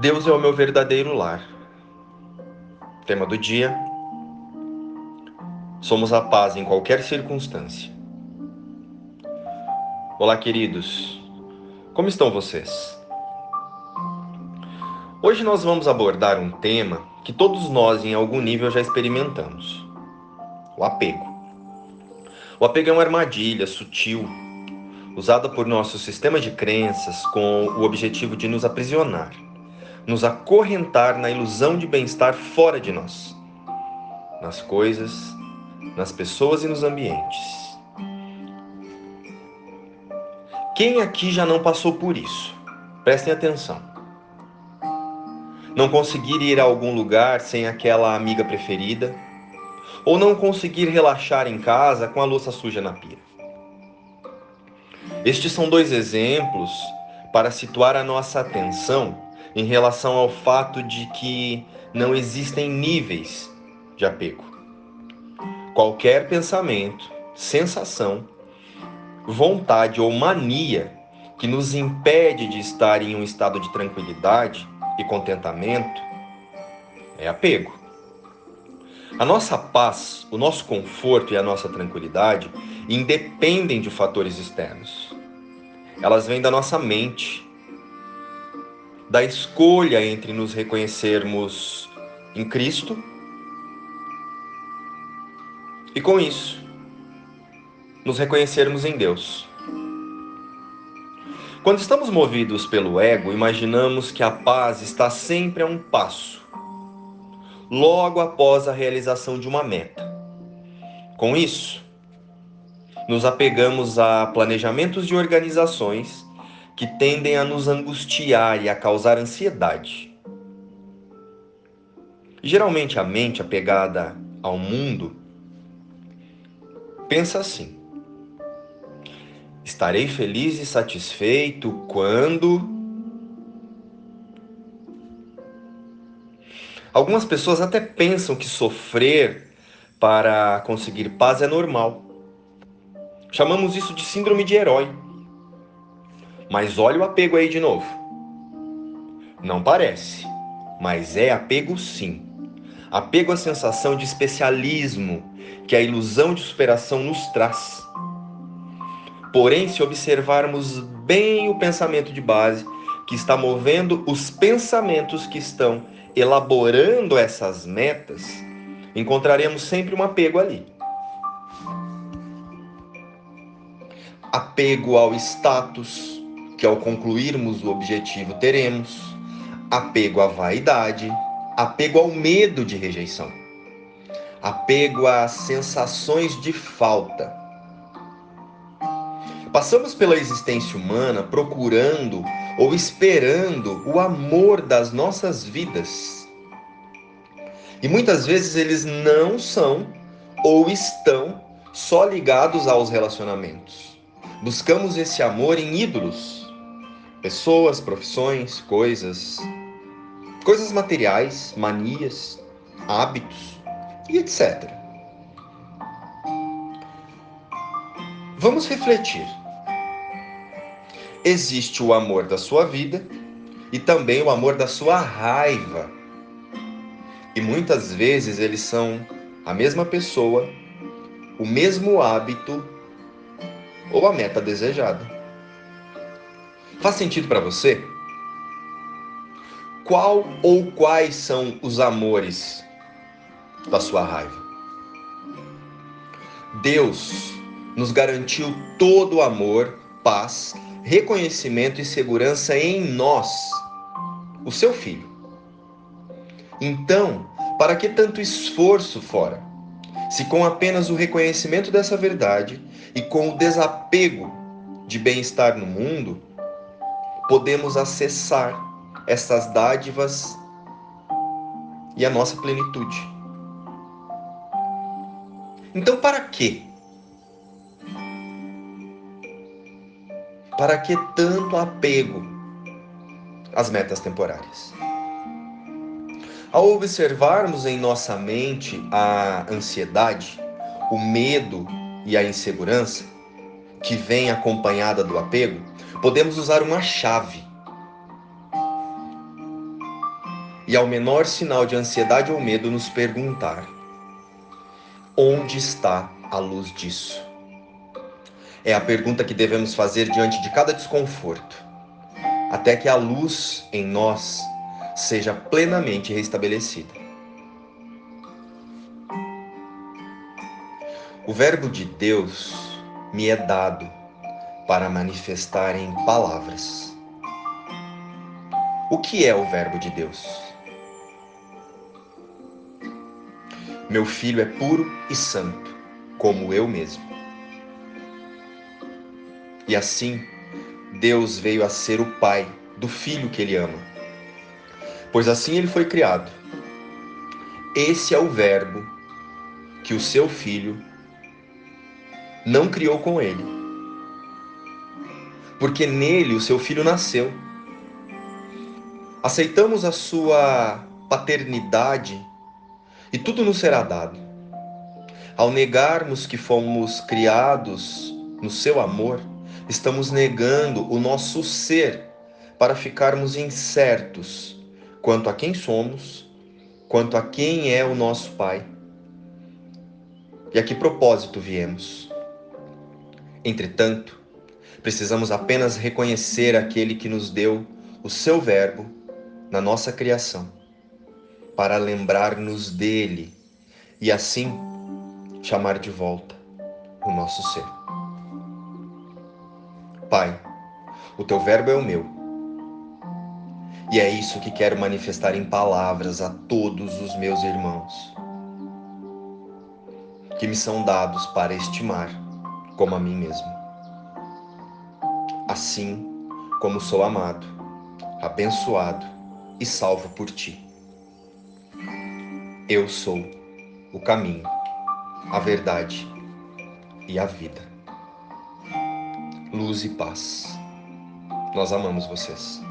Deus é o meu verdadeiro lar. Tema do dia: Somos a paz em qualquer circunstância. Olá, queridos. Como estão vocês? Hoje nós vamos abordar um tema que todos nós, em algum nível, já experimentamos: o apego. O apego é uma armadilha sutil, usada por nosso sistema de crenças com o objetivo de nos aprisionar nos acorrentar na ilusão de bem-estar fora de nós, nas coisas, nas pessoas e nos ambientes. Quem aqui já não passou por isso? Prestem atenção. Não conseguir ir a algum lugar sem aquela amiga preferida, ou não conseguir relaxar em casa com a louça suja na pia. Estes são dois exemplos para situar a nossa atenção em relação ao fato de que não existem níveis de apego. Qualquer pensamento, sensação, vontade ou mania que nos impede de estar em um estado de tranquilidade e contentamento é apego. A nossa paz, o nosso conforto e a nossa tranquilidade independem de fatores externos. Elas vêm da nossa mente, da escolha entre nos reconhecermos em Cristo e com isso nos reconhecermos em Deus. Quando estamos movidos pelo ego, imaginamos que a paz está sempre a um passo, logo após a realização de uma meta. Com isso, nos apegamos a planejamentos de organizações que tendem a nos angustiar e a causar ansiedade. Geralmente a mente apegada ao mundo pensa assim: estarei feliz e satisfeito quando. Algumas pessoas até pensam que sofrer para conseguir paz é normal. Chamamos isso de síndrome de herói. Mas olha o apego aí de novo. Não parece, mas é apego sim. Apego à sensação de especialismo que a ilusão de superação nos traz. Porém, se observarmos bem o pensamento de base que está movendo os pensamentos que estão elaborando essas metas, encontraremos sempre um apego ali. Apego ao status, que ao concluirmos o objetivo teremos, apego à vaidade, apego ao medo de rejeição, apego às sensações de falta. Passamos pela existência humana procurando ou esperando o amor das nossas vidas. E muitas vezes eles não são ou estão só ligados aos relacionamentos. Buscamos esse amor em ídolos, pessoas, profissões, coisas, coisas materiais, manias, hábitos e etc. Vamos refletir. Existe o amor da sua vida e também o amor da sua raiva. E muitas vezes eles são a mesma pessoa, o mesmo hábito ou a meta desejada. Faz sentido para você? Qual ou quais são os amores da sua raiva? Deus nos garantiu todo o amor, paz, reconhecimento e segurança em nós, o seu filho. Então, para que tanto esforço fora? Se com apenas o reconhecimento dessa verdade e com o desapego de bem-estar no mundo, podemos acessar essas dádivas e a nossa plenitude. Então, para quê? Para que tanto apego às metas temporárias? Ao observarmos em nossa mente a ansiedade, o medo e a insegurança que vem acompanhada do apego, podemos usar uma chave. e ao menor sinal de ansiedade ou medo nos perguntar: onde está a luz disso? É a pergunta que devemos fazer diante de cada desconforto, até que a luz em nós seja plenamente restabelecida. O Verbo de Deus me é dado para manifestar em palavras. O que é o Verbo de Deus? Meu filho é puro e santo, como eu mesmo. E assim, Deus veio a ser o Pai do filho que ele ama. Pois assim ele foi criado. Esse é o Verbo que o seu filho não criou com ele. Porque nele o seu filho nasceu. Aceitamos a sua paternidade e tudo nos será dado. Ao negarmos que fomos criados no seu amor, estamos negando o nosso ser para ficarmos incertos quanto a quem somos, quanto a quem é o nosso Pai. E a que propósito viemos? Entretanto, precisamos apenas reconhecer aquele que nos deu o seu Verbo na nossa criação, para lembrar-nos dele e assim chamar de volta o nosso ser. Pai, o teu Verbo é o meu. E é isso que quero manifestar em palavras a todos os meus irmãos, que me são dados para estimar como a mim mesmo. Assim como sou amado, abençoado e salvo por ti. Eu sou o caminho, a verdade e a vida. Luz e paz. Nós amamos vocês.